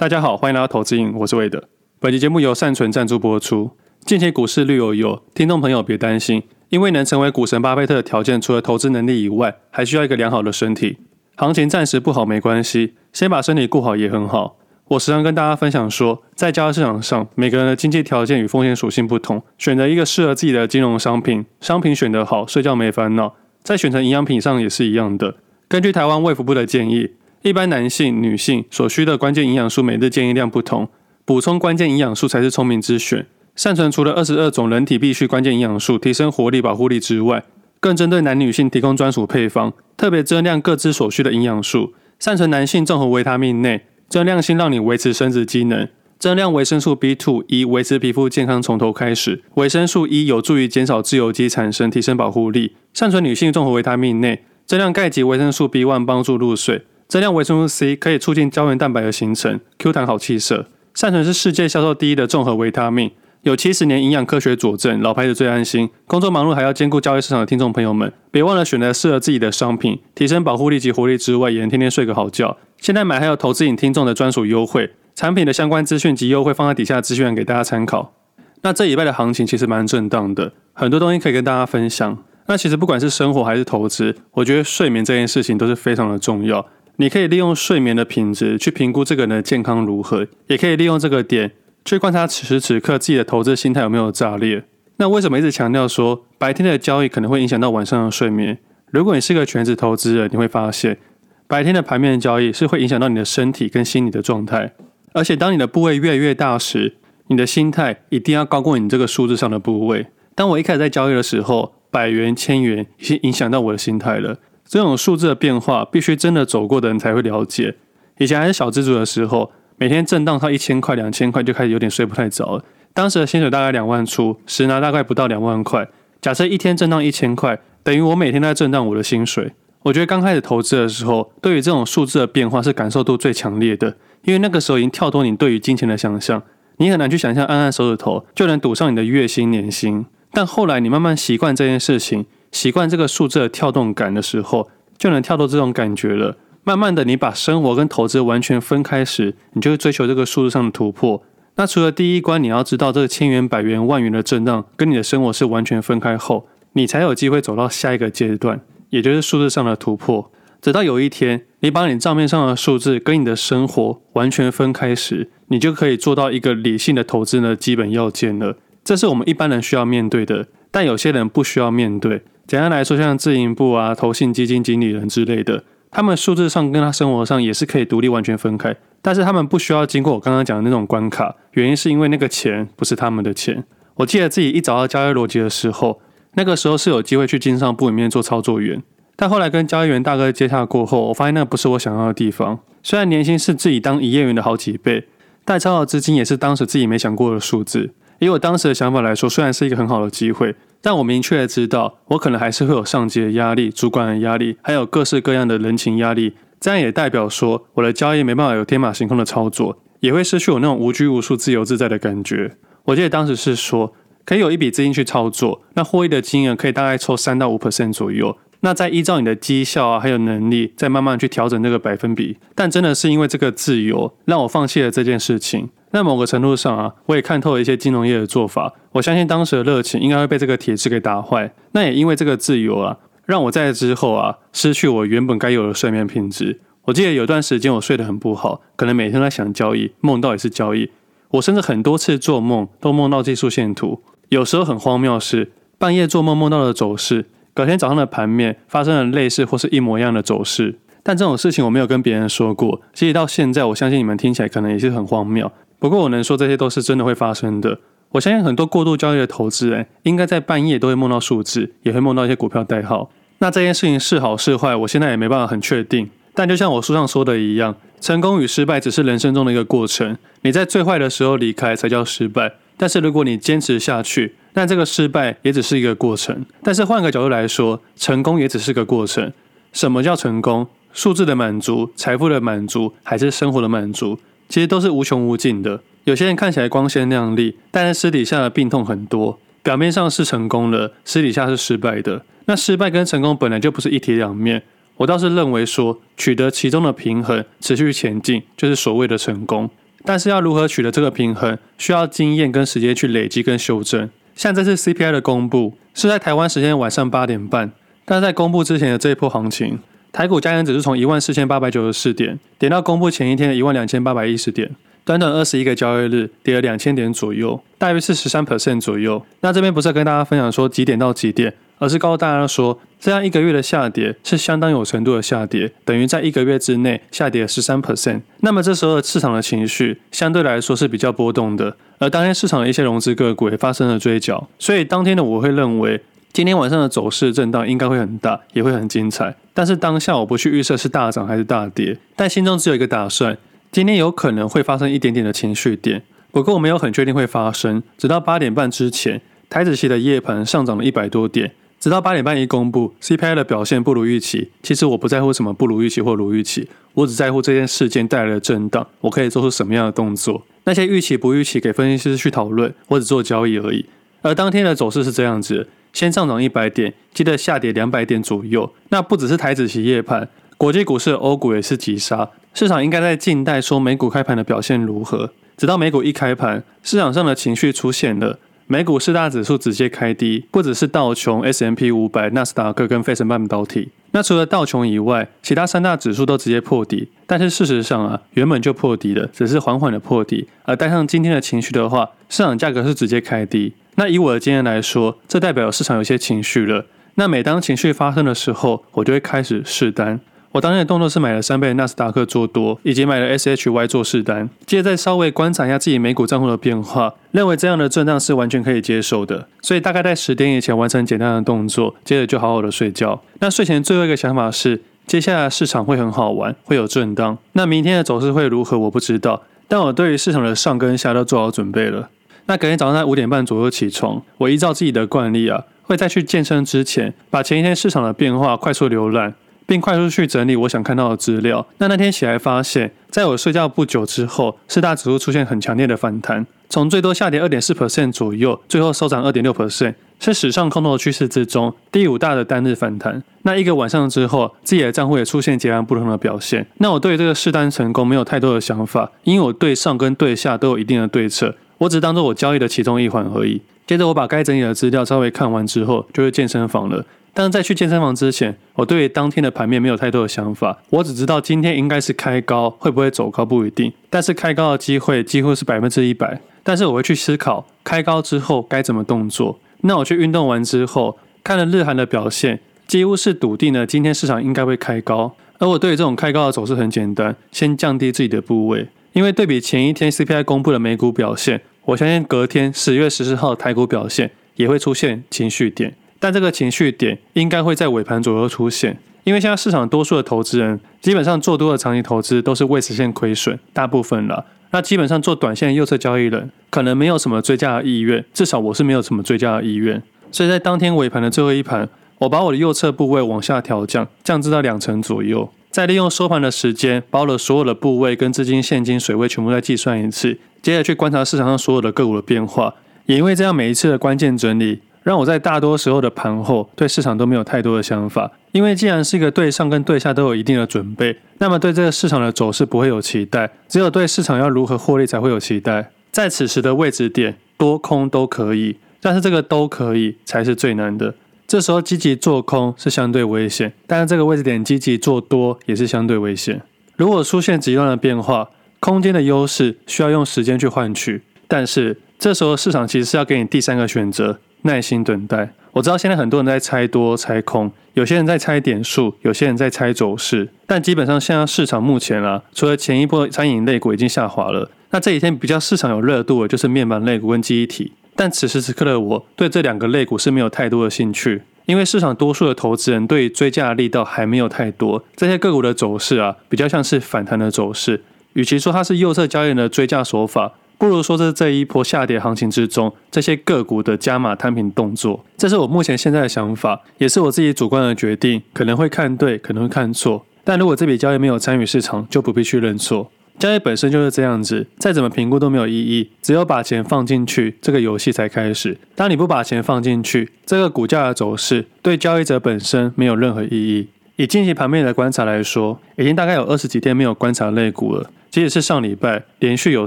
大家好，欢迎来到投资瘾，我是魏德。本期节目由善存赞助播出。近期股市绿油油，听众朋友别担心，因为能成为股神巴菲特的条件，除了投资能力以外，还需要一个良好的身体。行情暂时不好没关系，先把身体顾好也很好。我时常跟大家分享说，在交易市场上，每个人的经济条件与风险属性不同，选择一个适合自己的金融商品，商品选得好，睡觉没烦恼。在选择营养品上也是一样的。根据台湾卫福部的建议。一般男性、女性所需的关键营养素每日建议量不同，补充关键营养素才是聪明之选。善存除了二十二种人体必需关键营养素，提升活力、保护力之外，更针对男女性提供专属配方，特别增量各自所需的营养素。善存男性综合维他命内，增量性让你维持生殖机能；增量维生素 B2 一，维持皮肤健康从头开始；维生素 E 有助于减少自由基产生，提升保护力。善存女性综合维他命内，增量钙及维生素 B1，帮助入睡。增量维生素 C 可以促进胶原蛋白的形成，Q 弹好气色。善存是世界销售第一的综合维他命，有七十年营养科学佐证，老牌子最安心。工作忙碌还要兼顾交易市场的听众朋友们，别忘了选择适合自己的商品，提升保护力及活力之外，也能天天睡个好觉。现在买还有投资瘾听众的专属优惠，产品的相关资讯及优惠放在底下资讯栏给大家参考。那这礼拜的行情其实蛮震荡的，很多东西可以跟大家分享。那其实不管是生活还是投资，我觉得睡眠这件事情都是非常的重要。你可以利用睡眠的品质去评估这个人的健康如何，也可以利用这个点去观察此时此刻自己的投资心态有没有炸裂。那为什么一直强调说白天的交易可能会影响到晚上的睡眠？如果你是个全职投资人，你会发现白天的盘面交易是会影响到你的身体跟心理的状态。而且当你的部位越来越大时，你的心态一定要高过你这个数字上的部位。当我一开始在交易的时候，百元、千元已经影响到我的心态了。这种数字的变化，必须真的走过的人才会了解。以前还是小资族的时候，每天震荡到一千块、两千块，就开始有点睡不太着了。当时的薪水大概两万出，实拿大概不到两万块。假设一天震荡一千块，等于我每天都在震荡我的薪水。我觉得刚开始投资的时候，对于这种数字的变化是感受度最强烈的，因为那个时候已经跳脱你对于金钱的想象，你很难去想象按按手指头就能赌上你的月薪年薪。但后来你慢慢习惯这件事情。习惯这个数字的跳动感的时候，就能跳到这种感觉了。慢慢的，你把生活跟投资完全分开时，你就会追求这个数字上的突破。那除了第一关，你要知道这个千元、百元、万元的震荡跟你的生活是完全分开后，你才有机会走到下一个阶段，也就是数字上的突破。直到有一天，你把你账面上的数字跟你的生活完全分开时，你就可以做到一个理性的投资的基本要件了。这是我们一般人需要面对的，但有些人不需要面对。简单来说，像自营部啊、投信基金经理人之类的，他们数字上跟他生活上也是可以独立完全分开，但是他们不需要经过我刚刚讲的那种关卡，原因是因为那个钱不是他们的钱。我记得自己一找到交易逻辑的时候，那个时候是有机会去经商部里面做操作员，但后来跟交易员大哥接洽过后，我发现那不是我想要的地方。虽然年薪是自己当营业员的好几倍，但超额资金也是当时自己没想过的数字。以我当时的想法来说，虽然是一个很好的机会。但我明确的知道，我可能还是会有上级的压力、主管的压力，还有各式各样的人情压力。这样也代表说，我的交易没办法有天马行空的操作，也会失去我那种无拘无束、自由自在的感觉。我记得当时是说，可以有一笔资金去操作，那获益的金额可以大概抽三到五 percent 左右。那再依照你的绩效啊，还有能力，再慢慢去调整这个百分比。但真的是因为这个自由，让我放弃了这件事情。那某个程度上啊，我也看透了一些金融业的做法。我相信当时的热情应该会被这个体制给打坏。那也因为这个自由啊，让我在之后啊，失去我原本该有的睡眠品质。我记得有段时间我睡得很不好，可能每天在想交易，梦到也是交易。我甚至很多次做梦都梦到技术线图。有时候很荒谬是，半夜做梦梦到的走势。隔天早上的盘面发生了类似或是一模一样的走势，但这种事情我没有跟别人说过。其实到现在，我相信你们听起来可能也是很荒谬。不过我能说这些都是真的会发生的。我相信很多过度交易的投资人，应该在半夜都会梦到数字，也会梦到一些股票代号。那这件事情是好是坏，我现在也没办法很确定。但就像我书上说的一样，成功与失败只是人生中的一个过程。你在最坏的时候离开才叫失败，但是如果你坚持下去，那这个失败也只是一个过程，但是换个角度来说，成功也只是个过程。什么叫成功？数字的满足、财富的满足，还是生活的满足？其实都是无穷无尽的。有些人看起来光鲜亮丽，但是私底下的病痛很多。表面上是成功了，私底下是失败的。那失败跟成功本来就不是一体两面。我倒是认为说，取得其中的平衡，持续前进，就是所谓的成功。但是要如何取得这个平衡，需要经验跟时间去累积跟修正。像这次 CPI 的公布是在台湾时间晚上八点半，但在公布之前的这一波行情，台股加权指数从一万四千八百九十四点跌到公布前一天的一万两千八百一十点，短短二十一个交易日跌了两千点左右，大约是十三 percent 左右。那这边不是跟大家分享说几点到几点，而是告诉大家说，这样一个月的下跌是相当有程度的下跌，等于在一个月之内下跌了十三 percent。那么这时候市场的情绪相对来说是比较波动的，而当天市场的一些融资个股也发生了追缴，所以当天的我会认为。今天晚上的走势震荡应该会很大，也会很精彩。但是当下我不去预测是大涨还是大跌，但心中只有一个打算：今天有可能会发生一点点的情绪点，不过我没有很确定会发生。直到八点半之前，台指期的夜盘上涨了一百多点，直到八点半一公布，CPI 的表现不如预期。其实我不在乎什么不如预期或如预期，我只在乎这件事件带来的震荡，我可以做出什么样的动作。那些预期不预期给分析师去讨论，我只做交易而已。而当天的走势是这样子。先上涨一百点，接着下跌两百点左右。那不只是台指期夜盘，国际股市的欧股也是急杀。市场应该在静待说美股开盘的表现如何，直到美股一开盘，市场上的情绪出现了，美股四大指数直接开低，不只是道琼、s m p 五百、纳斯达克跟费城半导体。那除了道琼以外，其他三大指数都直接破底。但是事实上啊，原本就破底了，只是缓缓的破底。而带上今天的情绪的话，市场价格是直接开低。那以我的经验来说，这代表市场有些情绪了。那每当情绪发生的时候，我就会开始试单。我当天的动作是买了三倍纳斯达克做多，以及买了 SHY 做试单。接着再稍微观察一下自己美股账户的变化，认为这样的震荡是完全可以接受的。所以大概在十点以前完成简单的动作，接着就好好的睡觉。那睡前最后一个想法是，接下来市场会很好玩，会有震荡。那明天的走势会如何，我不知道。但我对于市场的上跟下都做好准备了。那隔天早上在五点半左右起床，我依照自己的惯例啊，会在去健身之前，把前一天市场的变化快速浏览，并快速去整理我想看到的资料。那那天起来发现，在我睡觉不久之后，四大指数出现很强烈的反弹，从最多下跌二点四 percent 左右，最后收涨二点六 percent，是史上空头趋势之中第五大的单日反弹。那一个晚上之后，自己的账户也出现截然不同的表现。那我对于这个试单成功没有太多的想法，因为我对上跟对下都有一定的对策。我只当做我交易的其中一环而已。接着我把该整理的资料稍微看完之后，就去健身房了。但是在去健身房之前，我对于当天的盘面没有太多的想法。我只知道今天应该是开高，会不会走高不一定。但是开高的机会几乎是百分之一百。但是我会去思考开高之后该怎么动作。那我去运动完之后，看了日韩的表现，几乎是笃定了今天市场应该会开高。而我对于这种开高的走势很简单，先降低自己的部位，因为对比前一天 CPI 公布的美股表现。我相信隔天十月十四号台股表现也会出现情绪点，但这个情绪点应该会在尾盘左右出现，因为现在市场多数的投资人基本上做多的长期投资都是未实现亏损，大部分了。那基本上做短线右侧交易人可能没有什么追加的意愿，至少我是没有什么追加的意愿，所以在当天尾盘的最后一盘，我把我的右侧部位往下调降，降至到两成左右。再利用收盘的时间，把我的所有的部位跟资金现金水位全部再计算一次，接着去观察市场上所有的个股的变化。也因为这样，每一次的关键整理，让我在大多时候的盘后对市场都没有太多的想法。因为既然是一个对上跟对下都有一定的准备，那么对这个市场的走势不会有期待，只有对市场要如何获利才会有期待。在此时的位置点，多空都可以，但是这个都可以才是最难的。这时候积极做空是相对危险，但是这个位置点积极做多也是相对危险。如果出现极端的变化，空间的优势需要用时间去换取，但是这时候市场其实是要给你第三个选择：耐心等待。我知道现在很多人在猜多猜空，有些人在猜点数，有些人在猜走势，但基本上现在市场目前啊，除了前一波餐饮类股已经下滑了，那这几天比较市场有热度的就是面板类股跟记忆体。但此时此刻的我对这两个类股是没有太多的兴趣，因为市场多数的投资人对于追价的力道还没有太多。这些个股的走势啊，比较像是反弹的走势。与其说它是右侧交易人的追价手法，不如说是这一波下跌行情之中这些个股的加码摊平动作。这是我目前现在的想法，也是我自己主观的决定，可能会看对，可能会看错。但如果这笔交易没有参与市场，就不必去认错。交易本身就是这样子，再怎么评估都没有意义，只有把钱放进去，这个游戏才开始。当你不把钱放进去，这个股价的走势对交易者本身没有任何意义。以近期盘面的观察来说，已经大概有二十几天没有观察类股了。即使是上礼拜连续有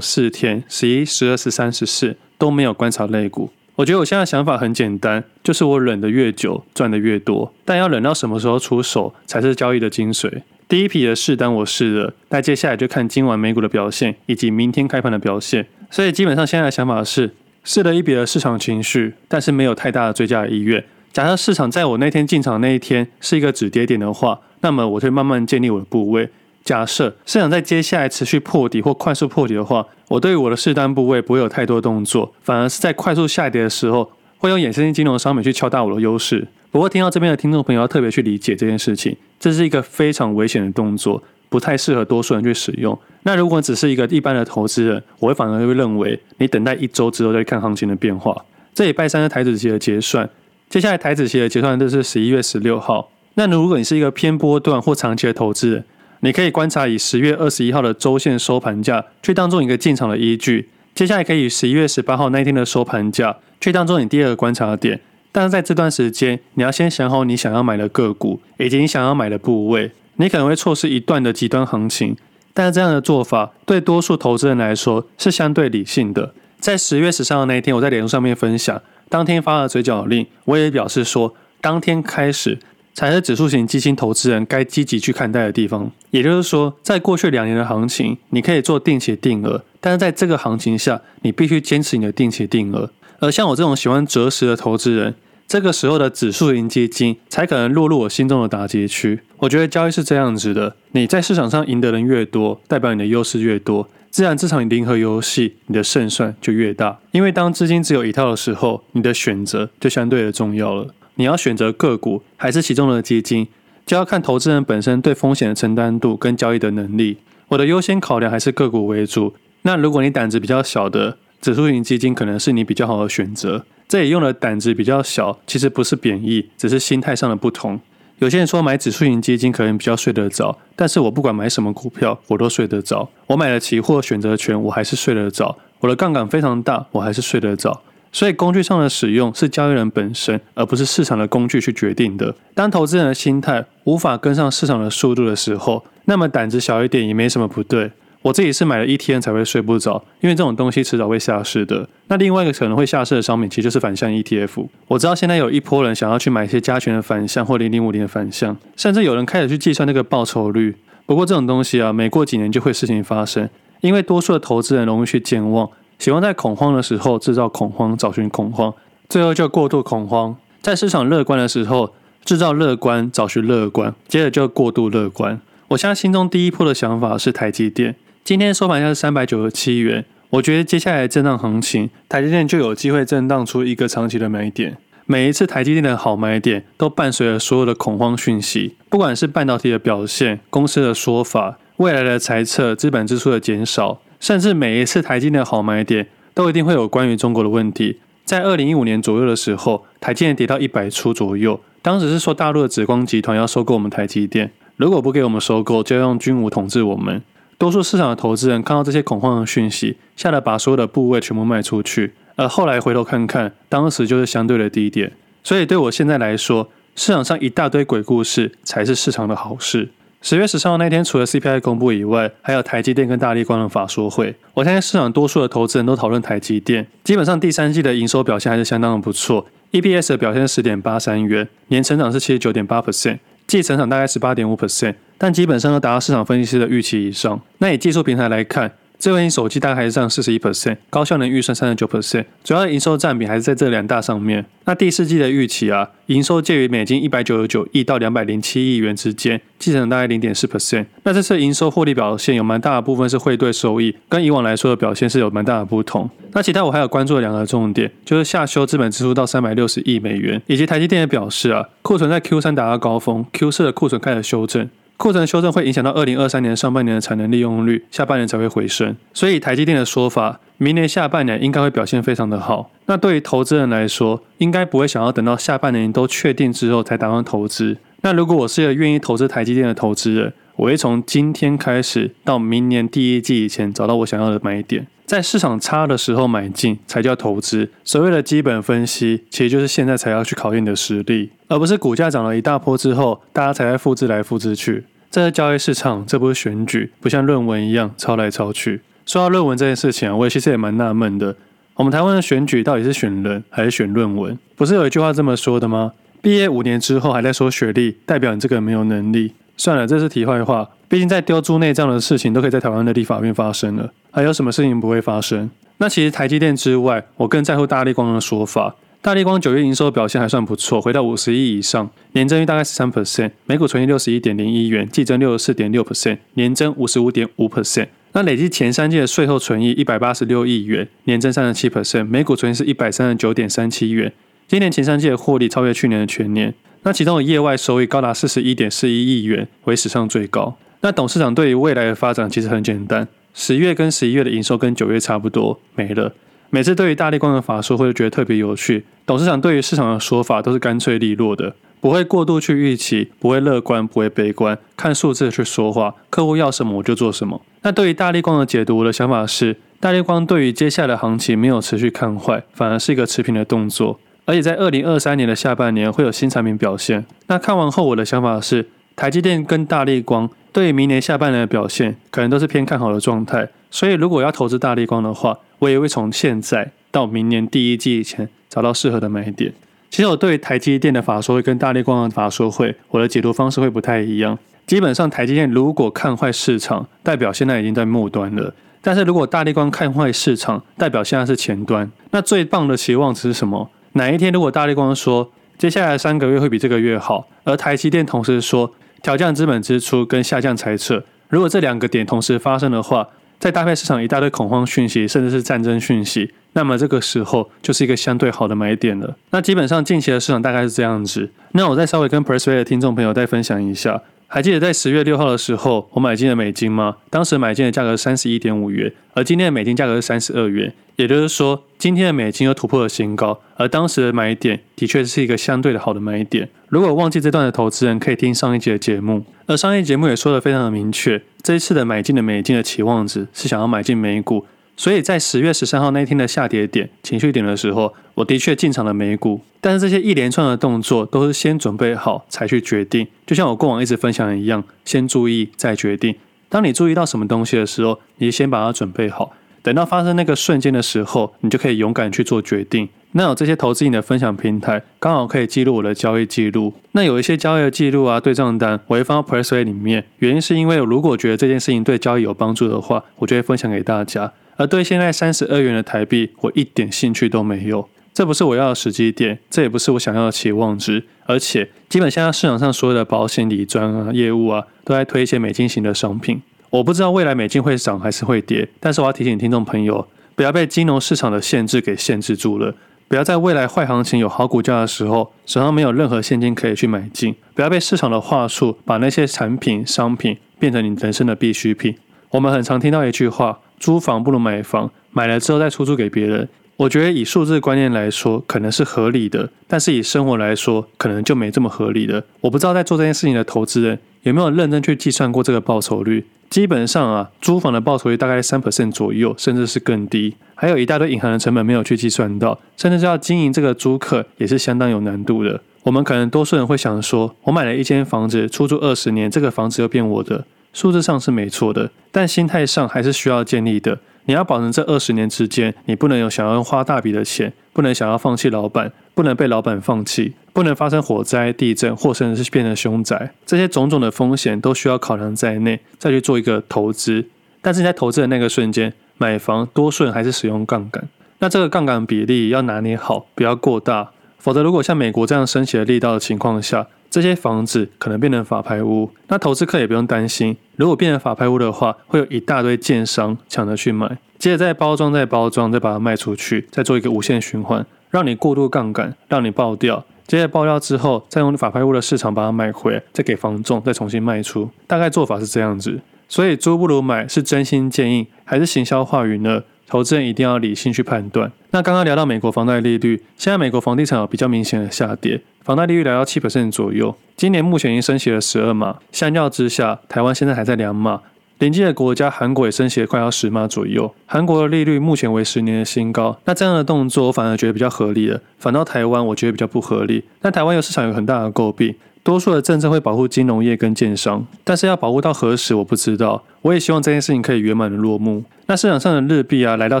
四天，十一、十二、十三、十四都没有观察类股。我觉得我现在想法很简单，就是我忍得越久，赚得越多。但要忍到什么时候出手，才是交易的精髓。第一笔的试单我试了，那接下来就看今晚美股的表现，以及明天开盘的表现。所以基本上现在的想法是，试了一笔的市场情绪，但是没有太大的追加的意愿。假设市场在我那天进场那一天是一个止跌点的话，那么我会慢慢建立我的部位。假设市场在接下来持续破底或快速破底的话，我对我的试单部位不会有太多动作，反而是在快速下跌的时候，会用衍生性金融商品去敲大我的优势。不过听到这边的听众朋友要特别去理解这件事情，这是一个非常危险的动作，不太适合多数人去使用。那如果只是一个一般的投资人，我会反而会认为你等待一周之后再看行情的变化。这礼拜三是台指期的结算。接下来台指期的结算日是十一月十六号。那如果你是一个偏波段或长期的投资人，你可以观察以十月二十一号的周线收盘价去当做一个进场的依据。接下来可以十一月十八号那一天的收盘价去当做你第二个观察点。但是在这段时间，你要先想好你想要买的个股以及你想要买的部位。你可能会错失一段的极端行情，但是这样的做法对多数投资人来说是相对理性的。在十月十三号那一天，我在脸书上面分享。当天发了嘴角令，我也表示说，当天开始才是指数型基金投资人该积极去看待的地方。也就是说，在过去两年的行情，你可以做定期定额，但是在这个行情下，你必须坚持你的定期定额。而像我这种喜欢择时的投资人，这个时候的指数型基金才可能落入我心中的打击区。我觉得交易是这样子的：你在市场上赢的人越多，代表你的优势越多。自然，这场零和游戏，你的胜算就越大。因为当资金只有一套的时候，你的选择就相对的重要了。你要选择个股还是其中的基金，就要看投资人本身对风险的承担度跟交易的能力。我的优先考量还是个股为主。那如果你胆子比较小的，指数型基金可能是你比较好的选择。这里用的胆子比较小，其实不是贬义，只是心态上的不同。有些人说买指数型基金可能比较睡得着，但是我不管买什么股票，我都睡得着。我买了期货选择权，我还是睡得着。我的杠杆非常大，我还是睡得着。所以工具上的使用是交易人本身，而不是市场的工具去决定的。当投资人的心态无法跟上市场的速度的时候，那么胆子小一点也没什么不对。我自己是买了 ETN 才会睡不着，因为这种东西迟早会下市的。那另外一个可能会下市的商品，其实就是反向 ETF。我知道现在有一波人想要去买一些加权的反向或零零五零的反向，甚至有人开始去计算那个报酬率。不过这种东西啊，每过几年就会事情发生，因为多数的投资人容易去健忘，喜欢在恐慌的时候制造恐慌，找寻恐慌，最后就过度恐慌。在市场乐观的时候制造乐观，找寻乐观，接着就过度乐观。我现在心中第一波的想法是台积电。今天收盘价是三百九十七元，我觉得接下来震荡行情，台积电就有机会震荡出一个长期的买点。每一次台积电的好买点，都伴随着所有的恐慌讯息，不管是半导体的表现、公司的说法、未来的财测、资本支出的减少，甚至每一次台积电的好买点，都一定会有关于中国的问题。在二零一五年左右的时候，台积电跌到一百出左右，当时是说大陆的紫光集团要收购我们台积电，如果不给我们收购，就要用军武统治我们。多数市场的投资人看到这些恐慌的讯息，吓得把所有的部位全部卖出去。而后来回头看看，当时就是相对的低点。所以对我现在来说，市场上一大堆鬼故事才是市场的好事。十月十三号那天，除了 CPI 公布以外，还有台积电跟大力光的法说会。我相信市场多数的投资人都讨论台积电，基本上第三季的营收表现还是相当的不错，EPS 的表现是十点八三元，年成长是七十九点八 percent。季成长大概十八点五 percent，但基本上都达到市场分析师的预期以上。那以技术平台来看，智慧型手机大概还是占四十一 percent，高效能预算三十九 percent，主要的营收占比还是在这两大上面。那第四季的预期啊，营收介于美金一百九十九亿到两百零七亿元之间，季成长大概零点四 percent。那这次营收获利表现有蛮大的部分是汇兑收益，跟以往来说的表现是有蛮大的不同。那其他我还有关注的两个重点，就是下修资本支出到三百六十亿美元，以及台积电也表示啊，库存在 Q 三达到高峰，Q 四的库存开始修正。库存修正会影响到二零二三年上半年的产能利用率，下半年才会回升。所以台积电的说法，明年下半年应该会表现非常的好。那对于投资人来说，应该不会想要等到下半年都确定之后才打算投资。那如果我是一个愿意投资台积电的投资人，我会从今天开始到明年第一季以前找到我想要的买点。在市场差的时候买进才叫投资。所谓的基本分析，其实就是现在才要去考验你的实力，而不是股价涨了一大波之后，大家才在复制来复制去。这是交易市场，这不是选举，不像论文一样抄来抄去。说到论文这件事情，我其实也蛮纳闷的。我们台湾的选举到底是选人还是选论文？不是有一句话这么说的吗？毕业五年之后还在说学历，代表你这个人没有能力。算了，这是题外话。毕竟在丢猪内脏的事情都可以在台湾的立法院发生了，还有什么事情不会发生？那其实台积电之外，我更在乎大立光的说法。大立光九月营收表现还算不错，回到五十亿以上，年增率大概十三 percent，每股纯益六十一点零一元，季增六十四点六 percent，年增五十五点五 percent。那累计前三季的税后纯益一百八十六亿元，年增三十七 percent，每股纯益是一百三十九点三七元。今年前三季的获利超越去年的全年，那其中的业外收益高达四十一点四一亿元，为史上最高。那董事长对于未来的发展其实很简单，十月跟十一月的营收跟九月差不多，没了。每次对于大立光的法说会，觉得特别有趣。董事长对于市场的说法都是干脆利落的。不会过度去预期，不会乐观，不会悲观，看数字去说话。客户要什么我就做什么。那对于大立光的解读，我的想法是，大立光对于接下来的行情没有持续看坏，反而是一个持平的动作。而且在二零二三年的下半年会有新产品表现。那看完后，我的想法是，台积电跟大立光对于明年下半年的表现，可能都是偏看好的状态。所以如果要投资大立光的话，我也会从现在到明年第一季以前找到适合的买点。其实我对台积电的法说会跟大立光的法说会，我的解读方式会不太一样。基本上台积电如果看坏市场，代表现在已经在末端了；但是如果大立光看坏市场，代表现在是前端。那最棒的期望值是什么？哪一天如果大立光说接下来三个月会比这个月好，而台积电同时说调降资本支出跟下降财测，如果这两个点同时发生的话，再搭配市场一大堆恐慌讯息，甚至是战争讯息。那么这个时候就是一个相对好的买点了。那基本上近期的市场大概是这样子。那我再稍微跟 Persuade 的听众朋友再分享一下，还记得在十月六号的时候我买进了美金吗？当时买进的价格是三十一点五元，而今天的美金价格是三十二元。也就是说，今天的美金又突破了新高，而当时的买点的确是一个相对的好的买点。如果忘记这段的投资人可以听上一集的节目，而上一节目也说得非常的明确，这一次的买进的美金的期望值是想要买进美股。所以在十月十三号那一天的下跌点、情绪点的时候，我的确进场了美股。但是这些一连串的动作都是先准备好才去决定，就像我过往一直分享的一样，先注意再决定。当你注意到什么东西的时候，你先把它准备好，等到发生那个瞬间的时候，你就可以勇敢去做决定。那有这些投资你的分享平台，刚好可以记录我的交易记录。那有一些交易的记录啊、对账单，我会放到 Pressway 里面。原因是因为如果觉得这件事情对交易有帮助的话，我就会分享给大家。而对现在三十二元的台币，我一点兴趣都没有。这不是我要的时机点，这也不是我想要的期望值。而且，基本现在市场上所有的保险、理专啊、业务啊，都在推一些美金型的商品。我不知道未来美金会涨还是会跌，但是我要提醒听众朋友，不要被金融市场的限制给限制住了。不要在未来坏行情有好股价的时候，手上没有任何现金可以去买进。不要被市场的话术把那些产品、商品变成你人生的必需品。我们很常听到一句话。租房不如买房，买了之后再出租给别人。我觉得以数字观念来说，可能是合理的，但是以生活来说，可能就没这么合理了。我不知道在做这件事情的投资人有没有认真去计算过这个报酬率。基本上啊，租房的报酬率大概三 percent 左右，甚至是更低。还有一大堆隐含的成本没有去计算到，甚至是要经营这个租客也是相当有难度的。我们可能多数人会想说，我买了一间房子，出租二十年，这个房子又变我的。数字上是没错的，但心态上还是需要建立的。你要保证这二十年之间，你不能有想要花大笔的钱，不能想要放弃老板，不能被老板放弃，不能发生火灾、地震，或甚至是变成凶宅。这些种种的风险都需要考量在内，再去做一个投资。但是你在投资的那个瞬间，买房多数人还是使用杠杆，那这个杠杆比例要拿捏好，不要过大，否则如果像美国这样升息的力道的情况下，这些房子可能变成法拍屋，那投资客也不用担心。如果变成法拍屋的话，会有一大堆建商抢着去买，接着再包装、再包装、再把它卖出去，再做一个无限循环，让你过度杠杆，让你爆掉。接着爆掉之后，再用法拍屋的市场把它买回，再给房仲再重新卖出。大概做法是这样子。所以租不如买，是真心建议，还是行销话语呢？投资人一定要理性去判断。那刚刚聊到美国房贷利率，现在美国房地产有比较明显的下跌，房贷利率来到七 percent 左右。今年目前已经升息了十二码，相较之下，台湾现在还在两码。邻近的国家韩国也升息了快要十码左右，韩国的利率目前为十年的新高。那这样的动作，我反而觉得比较合理了。反倒台湾，我觉得比较不合理。但台湾有市场有很大的诟病。多数的政策会保护金融业跟建商，但是要保护到何时我不知道。我也希望这件事情可以圆满的落幕。那市场上的日币啊，来到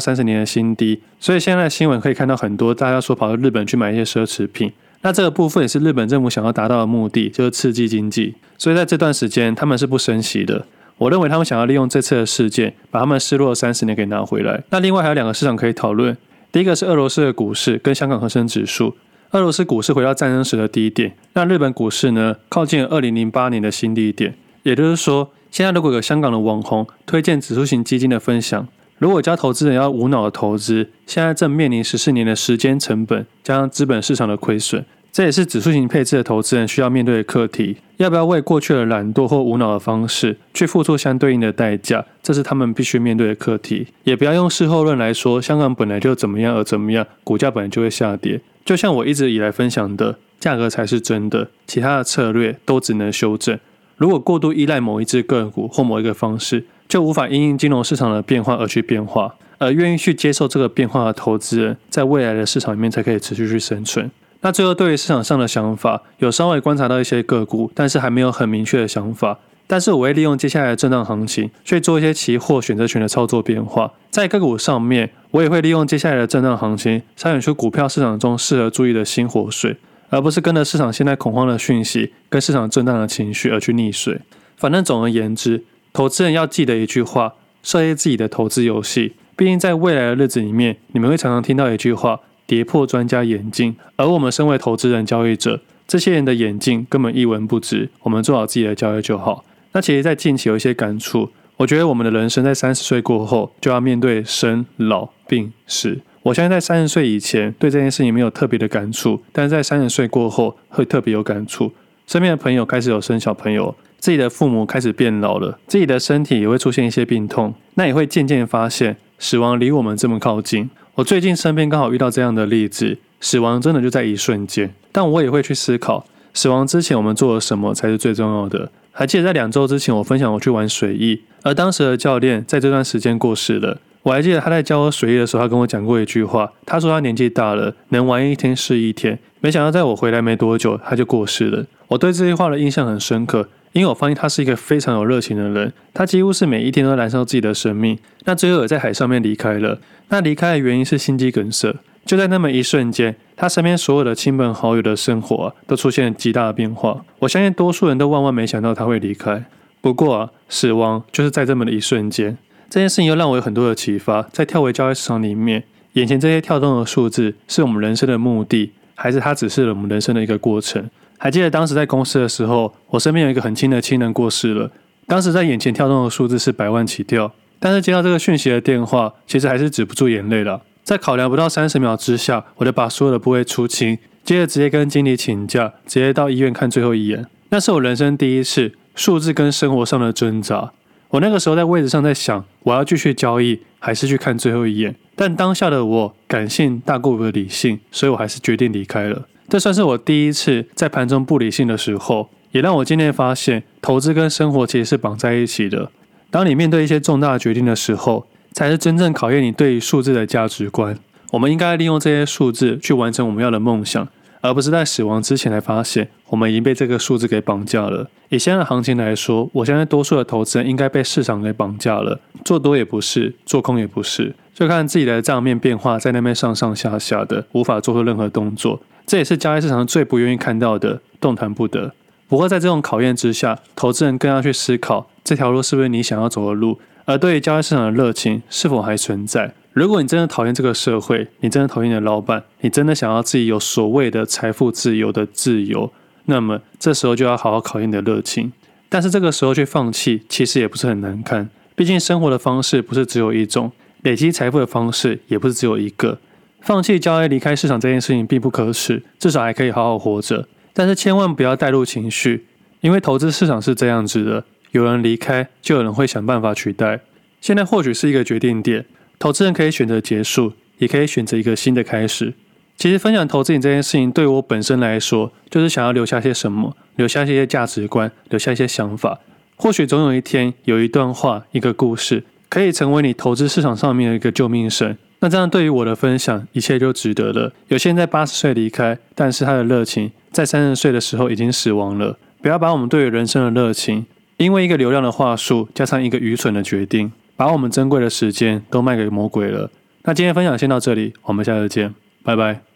三十年的新低，所以现在新闻可以看到很多大家说跑到日本去买一些奢侈品。那这个部分也是日本政府想要达到的目的，就是刺激经济。所以在这段时间，他们是不升息的。我认为他们想要利用这次的事件，把他们失落三十年给拿回来。那另外还有两个市场可以讨论，第一个是俄罗斯的股市跟香港恒生指数。俄罗斯股市回到战争时的低点，那日本股市呢，靠近二零零八年的新低点。也就是说，现在如果有香港的网红推荐指数型基金的分享，如果教投资人要无脑的投资，现在正面临十四年的时间成本加上资本市场的亏损。这也是指数型配置的投资人需要面对的课题，要不要为过去的懒惰或无脑的方式去付出相对应的代价？这是他们必须面对的课题。也不要用事后论来说，香港本来就怎么样而怎么样，股价本来就会下跌。就像我一直以来分享的，价格才是真的，其他的策略都只能修正。如果过度依赖某一只个股或某一个方式，就无法因应金融市场的变化而去变化，而愿意去接受这个变化的投资人，在未来的市场里面才可以持续去生存。那最后，对于市场上的想法，有稍微观察到一些个股，但是还没有很明确的想法。但是我会利用接下来的震荡行情，去做一些期货选择权的操作变化。在个股上面，我也会利用接下来的震荡行情，筛选出股票市场中适合注意的新活水，而不是跟着市场现在恐慌的讯息，跟市场震荡的情绪而去溺水。反正总而言之，投资人要记得一句话：设计自己的投资游戏。毕竟在未来的日子里面，你们会常常听到一句话。跌破专家眼镜，而我们身为投资人、交易者，这些人的眼镜根本一文不值。我们做好自己的交易就好。那其实，在近期有一些感触，我觉得我们的人生在三十岁过后就要面对生老病死。我相信在三十岁以前对这件事情没有特别的感触，但是在三十岁过后会特别有感触。身边的朋友开始有生小朋友，自己的父母开始变老了，自己的身体也会出现一些病痛，那也会渐渐发现死亡离我们这么靠近。我最近身边刚好遇到这样的例子，死亡真的就在一瞬间。但我也会去思考，死亡之前我们做了什么才是最重要的。还记得在两周之前，我分享我去玩水翼，而当时的教练在这段时间过世了。我还记得他在教我水翼的时候，他跟我讲过一句话，他说他年纪大了，能玩一天是一天。没想到在我回来没多久，他就过世了。我对这句话的印象很深刻。因为我发现他是一个非常有热情的人，他几乎是每一天都燃烧自己的生命。那最后也在海上面离开了。那离开的原因是心肌梗塞。就在那么一瞬间，他身边所有的亲朋好友的生活，都出现了极大的变化。我相信多数人都万万没想到他会离开。不过啊，死亡就是在这么的一瞬间。这件事情又让我有很多的启发。在跳回交易市场里面，眼前这些跳动的数字是我们人生的目的，还是它只是我们人生的一个过程？还记得当时在公司的时候，我身边有一个很亲的亲人过世了。当时在眼前跳动的数字是百万起跳，但是接到这个讯息的电话，其实还是止不住眼泪了。在考量不到三十秒之下，我就把所有的部位出清，接着直接跟经理请假，直接到医院看最后一眼。那是我人生第一次数字跟生活上的挣扎。我那个时候在位置上在想，我要继续交易，还是去看最后一眼？但当下的我感性大过于理性，所以我还是决定离开了。这算是我第一次在盘中不理性的时候，也让我今天发现，投资跟生活其实是绑在一起的。当你面对一些重大决定的时候，才是真正考验你对于数字的价值观。我们应该利用这些数字去完成我们要的梦想，而不是在死亡之前才发现我们已经被这个数字给绑架了。以现在的行情来说，我相信多数的投资人应该被市场给绑架了，做多也不是，做空也不是，就看自己的账面变化在那边上上下下的，无法做出任何动作。这也是交易市场最不愿意看到的，动弹不得。不过在这种考验之下，投资人更要去思考这条路是不是你想要走的路，而对于交易市场的热情是否还存在。如果你真的讨厌这个社会，你真的讨厌你的老板，你真的想要自己有所谓的财富自由的自由，那么这时候就要好好考验你的热情。但是这个时候去放弃，其实也不是很难看。毕竟生活的方式不是只有一种，累积财富的方式也不是只有一个。放弃交易、离开市场这件事情并不可耻，至少还可以好好活着。但是千万不要带入情绪，因为投资市场是这样子的：有人离开，就有人会想办法取代。现在或许是一个决定点，投资人可以选择结束，也可以选择一个新的开始。其实分享投资你这件事情，对我本身来说，就是想要留下些什么，留下一些价值观，留下一些想法。或许总有一天，有一段话、一个故事，可以成为你投资市场上面的一个救命绳。那这样对于我的分享，一切就值得了。有些人在八十岁离开，但是他的热情在三十岁的时候已经死亡了。不要把我们对于人生的热情，因为一个流量的话术，加上一个愚蠢的决定，把我们珍贵的时间都卖给魔鬼了。那今天分享先到这里，我们下次见，拜拜。